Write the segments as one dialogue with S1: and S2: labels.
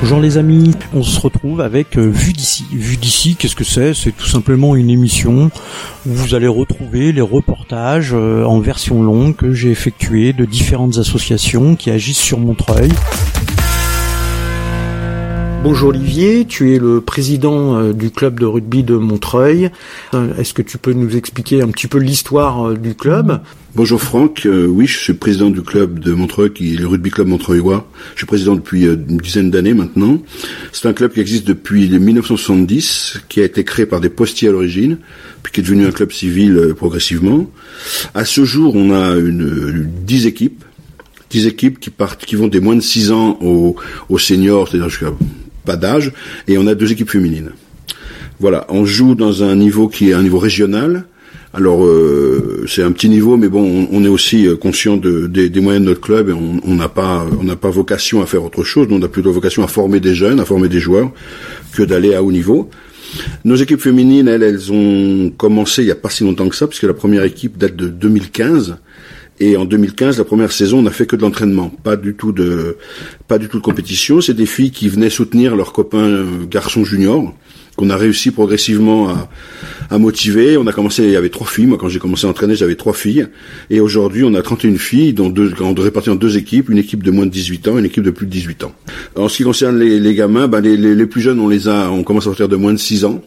S1: Bonjour les amis, on se retrouve avec euh, Vue d'ici. Vue d'ici, qu'est-ce que c'est? C'est tout simplement une émission où vous allez retrouver les reportages euh, en version longue que j'ai effectués de différentes associations qui agissent sur Montreuil. Bonjour Olivier, tu es le président euh, du club de rugby de Montreuil. Est-ce que tu peux nous expliquer un petit peu l'histoire du club?
S2: Bonjour Franck, euh, oui, je suis président du club de Montreuil, qui est le rugby club Montreuilois. Je suis président depuis euh, une dizaine d'années maintenant. C'est un club qui existe depuis 1970, qui a été créé par des postiers à l'origine, puis qui est devenu un club civil euh, progressivement. À ce jour, on a une, dix équipes, dix équipes qui partent, qui vont des moins de 6 ans aux, seniors, pas d'âge, et on a deux équipes féminines. Voilà, on joue dans un niveau qui est un niveau régional, alors euh, c'est un petit niveau, mais bon, on, est aussi euh, conscient des moyens de notre club et on n'a pas, on n'a pas vocation à faire autre chose. on a plutôt vocation à former des jeunes, à former des joueurs, que d'aller à haut niveau. Nos équipes féminines, elles, elles ont commencé il n'y a pas si longtemps que ça, puisque la première équipe date de 2015. Et en 2015, la première saison, on n'a fait que de l'entraînement, pas du tout de, pas du tout de compétition. C'est des filles qui venaient soutenir leurs copains euh, garçons juniors qu'on a réussi progressivement à, à, motiver. On a commencé, il y avait trois filles. Moi, quand j'ai commencé à entraîner, j'avais trois filles. Et aujourd'hui, on a 31 filles, dont deux, on répartit en deux équipes, une équipe de moins de 18 ans une équipe de plus de 18 ans. En ce qui concerne les, les gamins, ben les, les, les, plus jeunes, on les a, on commence à partir de moins de 6 ans.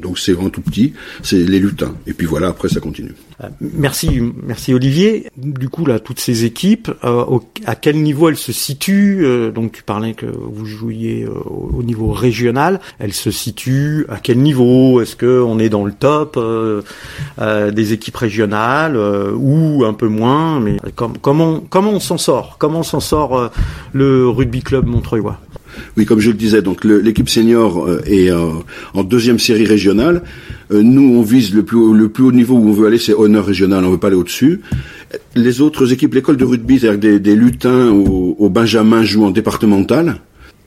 S2: Donc c'est vraiment tout petit, c'est les lutins. Et puis voilà, après ça continue.
S1: Euh, merci, merci Olivier. Du coup là, toutes ces équipes, euh, à quel niveau elles se situent euh, Donc tu parlais que vous jouiez au niveau régional. Elles se situent à quel niveau? Est-ce que on est dans le top des équipes régionales ou un peu moins? Mais comment comment on s'en sort? Comment s'en sort le rugby club montreuilois
S2: oui, comme je le disais, donc l'équipe senior euh, est euh, en deuxième série régionale. Euh, nous, on vise le plus, haut, le plus haut niveau où on veut aller, c'est honneur régional, on veut pas aller au-dessus. Les autres équipes, l'école de rugby, c'est-à-dire des, lutins au, au Benjamin jouent en départemental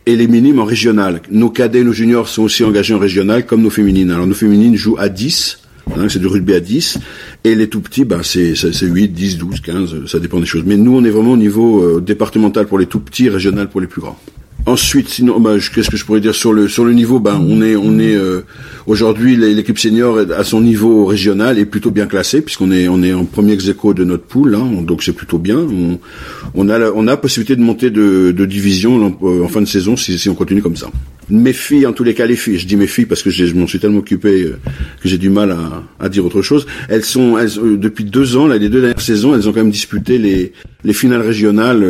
S2: et les minimes en régional. Nos cadets, nos juniors sont aussi engagés en régional, comme nos féminines. Alors nos féminines jouent à 10, hein, c'est du rugby à 10, et les tout petits, bah, c'est 8, 10, 12, 15, ça dépend des choses. Mais nous, on est vraiment au niveau départemental pour les tout petits, régional pour les plus grands. Ensuite, sinon, bah, qu'est-ce que je pourrais dire sur le sur le niveau? Ben, on est on est euh, aujourd'hui l'équipe senior à son niveau régional est plutôt bien classée puisqu'on est on est en premier ex de notre poule, hein, donc c'est plutôt bien. On, on a la, on a possibilité de monter de, de division en, fin de saison si, si on continue comme ça. Mes filles, en tous les cas les filles, je dis mes filles parce que je m'en suis tellement occupé euh, que j'ai du mal à, à, dire autre chose. Elles sont elles, euh, depuis deux ans, là, les deux dernières saisons, elles ont quand même disputé les les finales régionales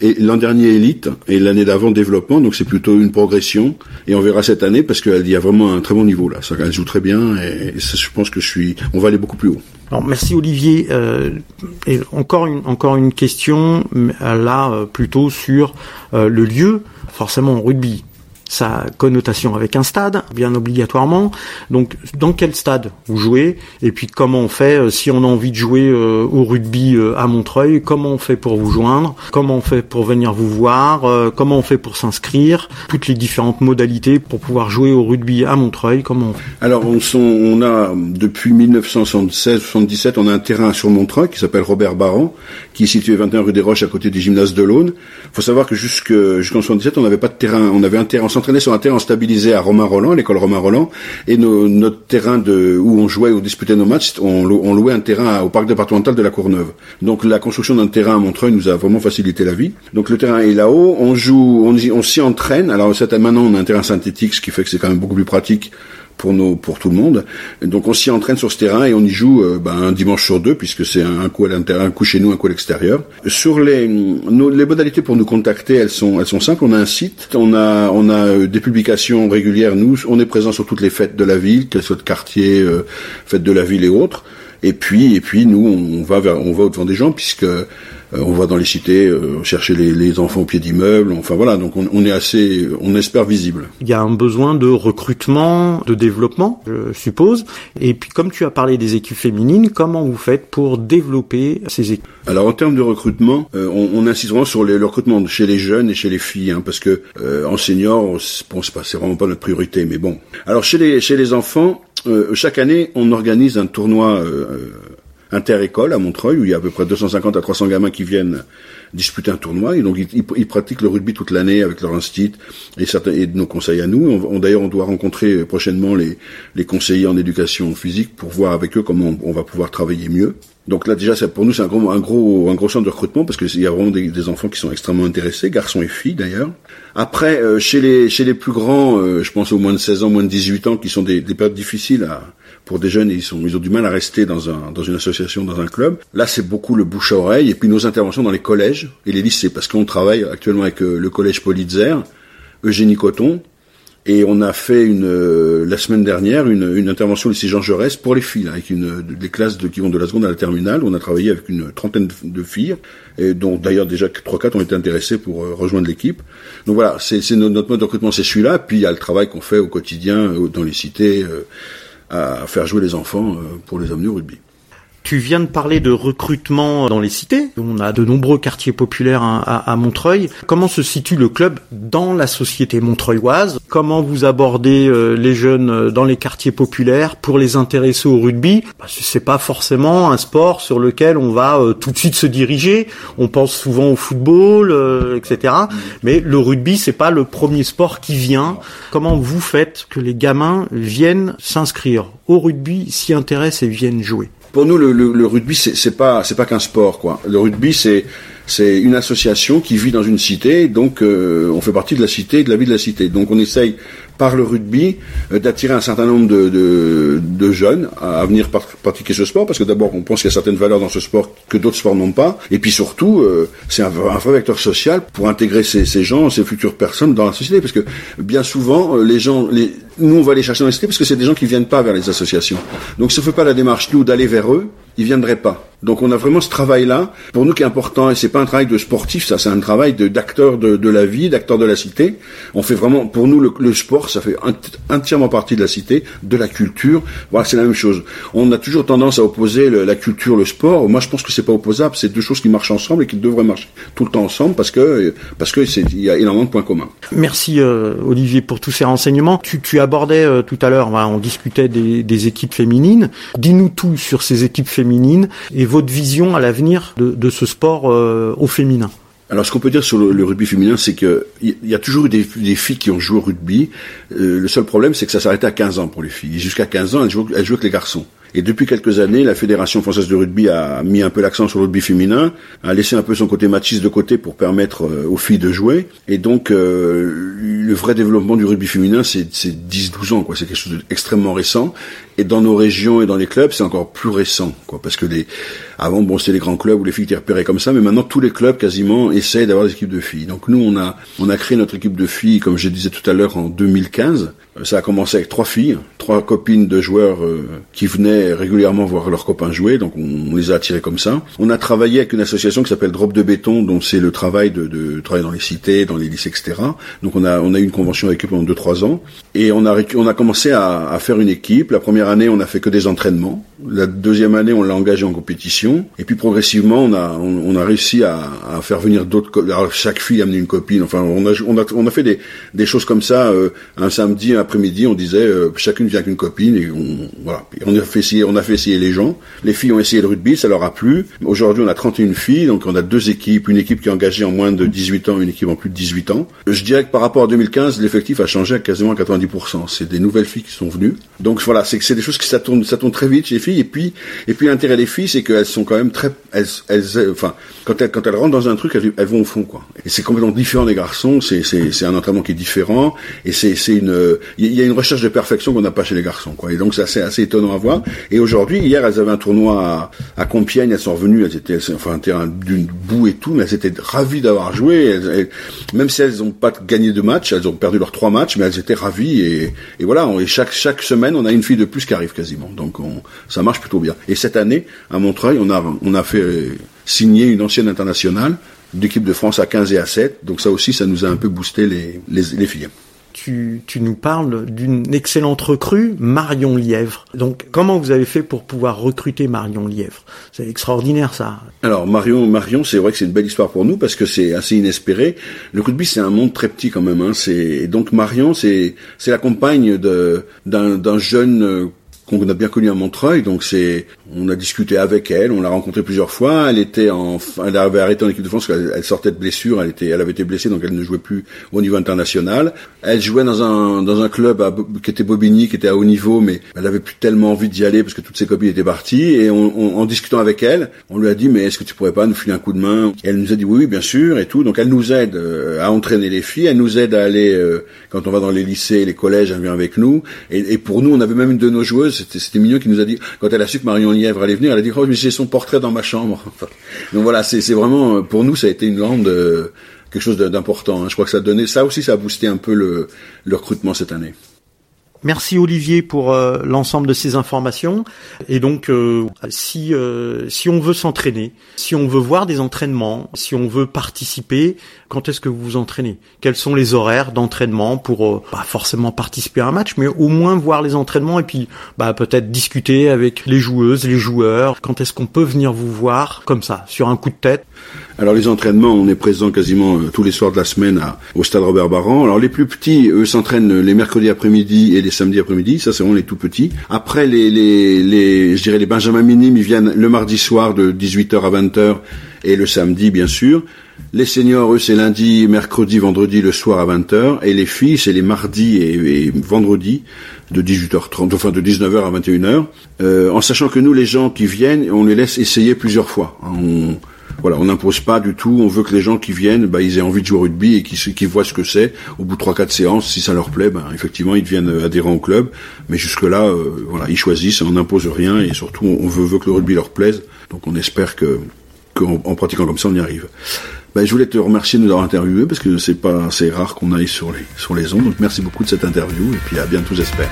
S2: et l'an dernier élite et l'année d'avant développement, donc c'est plutôt une progression. Et on verra cette année parce qu'il y a vraiment un très bon niveau là. Ça, elle joue très bien et, ça, je pense que je suis, on va aller beaucoup plus haut.
S1: Alors, merci Olivier. Euh, et encore une encore une question là euh, plutôt sur euh, le lieu. Forcément rugby, sa connotation avec un stade, bien obligatoirement. Donc, dans quel stade vous jouez Et puis, comment on fait euh, si on a envie de jouer euh, au rugby euh, à Montreuil Comment on fait pour vous joindre Comment on fait pour venir vous voir Comment on fait pour s'inscrire Toutes les différentes modalités pour pouvoir jouer au rugby à Montreuil. Comment
S2: Alors, on, a depuis 1976-77, on a un terrain sur Montreuil qui s'appelle Robert Baran, qui est situé 21 rue des Roches à côté du gymnase de l'Aune. Il faut savoir que jusqu'en 77, on n'avait pas de terrain, on avait un terrain s'entraînait sur un terrain stabilisé à Romain Roland, l'école Romain Roland, et notre terrain où on jouait ou disputait nos matchs, on, louait un terrain au parc départemental de la Courneuve. Donc la construction d'un terrain à Montreuil nous a vraiment facilité la vie. Donc le terrain est là-haut, on joue, on, on s'y entraîne. Alors maintenant on a un terrain synthétique, ce qui fait que c'est quand même beaucoup plus pratique pour nos pour tout le monde. donc on s'y entraîne sur ce terrain et on y joue euh, ben, un dimanche sur deux puisque c'est un, coup à l'intérieur, un coup chez nous, un coup à l'extérieur. Sur les nos, les modalités pour nous contacter, elles sont elles sont simples. On a un site, on a on a euh, des publications régulières. Nous, on est présent sur toutes les fêtes de la ville, qu'elles soient de quartier, euh, fêtes de la ville et autres. Et puis et puis nous on va vers on va au devant des gens puisque euh, on va dans les cités euh, chercher les, enfants au pied d'immeubles. Enfin voilà, donc on, est assez, on espère visible.
S1: Il y a un besoin de recrutement, de développement, je suppose. Et puis comme tu as parlé des équipes féminines, comment vous faites pour développer ces équipes?
S2: Alors en termes de recrutement, euh, on, insiste vraiment sur le recrutement chez les jeunes et chez les filles, hein, parce que en senior, bon, c'est pas, c'est vraiment pas notre priorité, mais bon. Alors chez les chez les enfants, chaque année, on organise un tournoi inter-école à Montreuil, où il y a à peu près 250 à 300 gamins qui viennent disputer un tournoi. Et donc, ils, pratiquent le rugby toute l'année avec leur instit et, certains, et nos conseils à nous. D'ailleurs, on doit rencontrer prochainement les, les conseillers en éducation physique pour voir avec eux comment on, va pouvoir travailler mieux. Donc là déjà, pour nous, c'est un gros, un gros, un gros centre de recrutement parce qu'il y a vraiment des, des, enfants qui sont extrêmement intéressés, garçons et filles d'ailleurs. Après, euh, chez les chez les plus grands, euh, je pense aux moins de 16 ans, moins de 18 ans, qui sont des, des périodes difficiles à, pour des jeunes, ils, sont, ils ont du mal à rester dans, un, dans une association, dans un club. Là, c'est beaucoup le bouche à oreille et puis nos interventions dans les collèges et les lycées, parce qu'on travaille actuellement avec euh, le collège Politzer, Eugénie Coton, et on a fait une euh, la semaine dernière une, une intervention au lycée Jean Jaurès pour les filles, avec une des classes qui vont de la seconde à la terminale. On a travaillé avec une trentaine de, filles, et dont d'ailleurs déjà trois quatre ont été intéressées pour euh, rejoindre l'équipe. Donc voilà, c'est notre mode de recrutement, c'est celui-là. Puis il y a le travail qu'on fait au quotidien dans les cités à faire jouer les enfants pour les amener au rugby.
S1: Tu viens de parler de recrutement dans les cités. On a de nombreux quartiers populaires à, Montreuil. Comment se situe le club dans la société montreuilloise Comment vous abordez euh, les jeunes euh, dans les quartiers populaires pour les intéresser au rugby? Bah, C'est pas forcément un sport sur lequel on va euh, tout de suite se diriger. On pense souvent au football, etc. Mais le rugby, c'est pas le premier sport qui vient. Comment vous faites que les gamins viennent s'inscrire au rugby, s'y intéressent et viennent jouer?
S2: Pour nous, le, rugby, c'est pas, c'est pas qu'un sport, quoi. Le rugby, c'est, c'est une association qui vit dans une cité, donc euh, on fait partie de la cité, de la vie de la cité. Donc on essaye par le rugby euh, d'attirer un certain nombre de, jeunes à, venir pratiquer ce sport, parce que d'abord on pense qu'il y a certaines valeurs dans ce sport que d'autres sports n'ont pas, et puis surtout euh, c'est un, vrai vecteur social pour intégrer ces, ces, gens, ces futures personnes dans la société, parce que bien souvent les gens, les, nous on va les chercher dans la cité parce que c'est des gens qui viennent pas vers les associations. Donc si on fait pas la démarche nous d'aller vers eux, ils viendraient pas. Donc on a vraiment ce travail-là pour nous qui est important et c'est pas un travail de sportif, ça c'est un travail d'acteur de, de, la vie, d'acteur de la cité. On fait vraiment pour nous le, le sport, ça fait entièrement partie de la cité, de la culture. Voilà, c'est la même chose. On a toujours tendance à opposer la culture, le sport. Moi je pense que c'est pas opposable, c'est deux choses qui marchent ensemble et qui devraient marcher tout le temps ensemble parce que parce que il y a énormément de points communs.
S1: Merci euh, Olivier pour tous ces renseignements. Tu, tu abordais euh, tout à l'heure, on discutait des, des équipes féminines. Dis-nous tout sur ces équipes féminines et votre vision à l'avenir de, ce sport euh, au féminin?
S2: Alors, ce qu'on peut dire sur le, rugby féminin, c'est qu'il y, a toujours eu des, des, filles qui ont joué au rugby. Euh, le seul problème, c'est que ça s'arrêtait à 15 ans pour les filles. Jusqu'à 15 ans, elles jouaient, elles jouaient avec les garçons. Et depuis quelques années, la Fédération française de rugby a mis un peu l'accent sur le rugby féminin, a laissé un peu son côté machiste de côté pour permettre euh, aux filles de jouer. Et donc, euh, le vrai développement du rugby féminin, c'est 10-12 ans, quoi. C'est quelque chose d'extrêmement récent. Et dans nos régions et dans les clubs, c'est encore plus récent, quoi. Parce que les, avant, bon, c'était les grands clubs où les filles étaient repérées comme ça, mais maintenant tous les clubs quasiment essayent d'avoir des équipes de filles. Donc nous, on a, on a créé notre équipe de filles, comme je disais tout à l'heure, en 2015. Ça a commencé avec trois filles, trois copines de joueurs euh, qui venaient régulièrement voir leurs copains jouer, donc on, les a attirés comme ça. On a travaillé avec une association qui s'appelle Drop de béton, dont c'est le travail de, de travailler dans les cités, dans les lycées, etc. Donc on a on a eu une convention avec eux pendant deux trois ans et on a on a commencé à, à faire une équipe. La première année, on a fait que des entraînements. La deuxième année, on l'a engagé en compétition et puis progressivement, on a on, a réussi à, à faire venir d'autres. chaque fille a amené une copine. Enfin, on a on a on a fait des des choses comme ça euh, un samedi après-midi, on disait euh, chacune vient avec une copine et on voilà. on a fait essayer, on a fait essayer les gens. Les filles ont essayé le rugby, ça leur a plu. Aujourd'hui, on a 31 filles, donc on a deux équipes, une équipe qui est engagée en moins de 18 ans, une équipe en plus de 18 ans. Je dirais que par rapport à 2015, l'effectif a changé à quasiment 90%. C'est des nouvelles filles qui sont venues. Donc voilà, c'est que c'est des choses qui ça tourne, ça tourne très vite les filles. Et puis et puis l'intérêt des filles, c'est qu'elles sont quand même très, elles, enfin quand elles quand elles rentrent dans un truc, elles, vont au fond quoi. Et c'est complètement différent des garçons. C'est c'est c'est un entraînement qui est différent et c'est c'est une il y a une recherche de perfection qu'on n'a pas chez les garçons, quoi. Et donc c'est assez, étonnant à voir. Et aujourd'hui, hier, elles avaient un tournoi à, à Compiègne, elles sont revenues, elles étaient, enfin d'une boue et tout, mais elles étaient ravies d'avoir joué. même si elles n'ont pas gagné de match, elles ont perdu leurs trois matchs, mais elles étaient ravies. Et, et voilà, et chaque chaque semaine, on a une fille de plus qui arrive quasiment. Donc on, ça marche plutôt bien. Et cette année, à Montreuil, on a on a fait signer une ancienne internationale d'équipe de France à 15 et à 7. Donc ça aussi, ça nous a un peu boosté les, les, les filles
S1: tu, tu nous parles d'une excellente recrue, Marion Lièvre. Donc, comment vous avez fait pour pouvoir recruter Marion Lièvre? C'est extraordinaire, ça.
S2: Alors, Marion, Marion, c'est vrai que c'est une belle histoire pour nous parce que c'est assez inespéré. Le rugby, c'est un monde très petit quand même. Hein. C'est donc Marion, c'est c'est la compagne d'un d'un jeune euh, qu'on a bien connu à Montreuil, donc c'est On a discuté avec elle, on l'a rencontrée plusieurs fois. Elle était en, elle avait arrêté en équipe de France parce qu'elle sortait de blessure. Elle était, elle avait été blessée donc elle ne jouait plus au niveau international. Elle jouait dans un dans un club qui était Bobigny, qui était à haut niveau, mais elle avait plus tellement envie d'y aller parce que toutes ses copines étaient parties. Et on, en discutant avec elle, on lui a dit mais est-ce que tu pourrais pas nous filer un coup de main? Et Elle nous a dit oui, oui bien sûr et tout. Donc elle nous aide euh, à entraîner les filles, elle nous aide à aller euh, quand on va dans les lycées, les collèges, elle vient avec nous. Et, et pour nous, on avait même une de nos joueuses, c'était mignon, qui nous a dit quand elle a su que Marion Lièvre allait venir, elle a dit oh mais j'ai son portrait dans ma chambre. donc voilà, c'est vraiment pour nous ça a été une grande euh, quelque chose d'important. Hein. Je crois que ça a donné ça aussi, ça a boosté un peu le recrutement cette année.
S1: Merci Olivier pour euh, l'ensemble de ces informations. Et donc, euh, si euh, si on veut s'entraîner, si on veut voir des entraînements, si on veut participer, quand est-ce que vous vous entraînez? Quels sont les horaires d'entraînement pour pas forcément participer à un match, mais au moins voir les entraînements et puis bah, peut-être discuter avec les joueuses, les joueurs. Quand est-ce qu'on peut venir vous voir comme ça, sur un coup de tête?
S2: Alors les entraînements, on est présent quasiment tous les soirs de la semaine à, au stade Robert Barran. Alors les plus petits, eux, s'entraînent les mercredis après-midi et les samedi après-midi, ça c'est vraiment les tout petits. Après les, les, les je dirais les Benjamin minimes, ils viennent le mardi soir de 18h à 20h et le samedi bien sûr. Les seniors, eux, c'est lundi, mercredi, vendredi, le soir à 20h. Et les filles, c'est les mardis et, vendredis de 18h30, enfin de 19h à 21h. Euh, en sachant que nous, les gens qui viennent, on les laisse essayer plusieurs fois. Voilà, on n'impose pas du tout. On veut que les gens qui viennent, bah, ils aient envie de jouer au rugby et qu'ils voient ce que c'est. Au bout de trois quatre séances, si ça leur plaît, bah, effectivement, ils deviennent adhérents au club. Mais jusque là, euh, voilà, ils choisissent, on n'impose rien et surtout, on veut, veut, que le rugby leur plaise. Donc, on espère que qu'en pratiquant comme ça, on y arrive. Ben, je voulais te remercier de nous avoir interviewé parce que c'est pas assez rare qu'on aille sur les sur les ondes. Donc merci beaucoup de cette interview et puis à bientôt j'espère.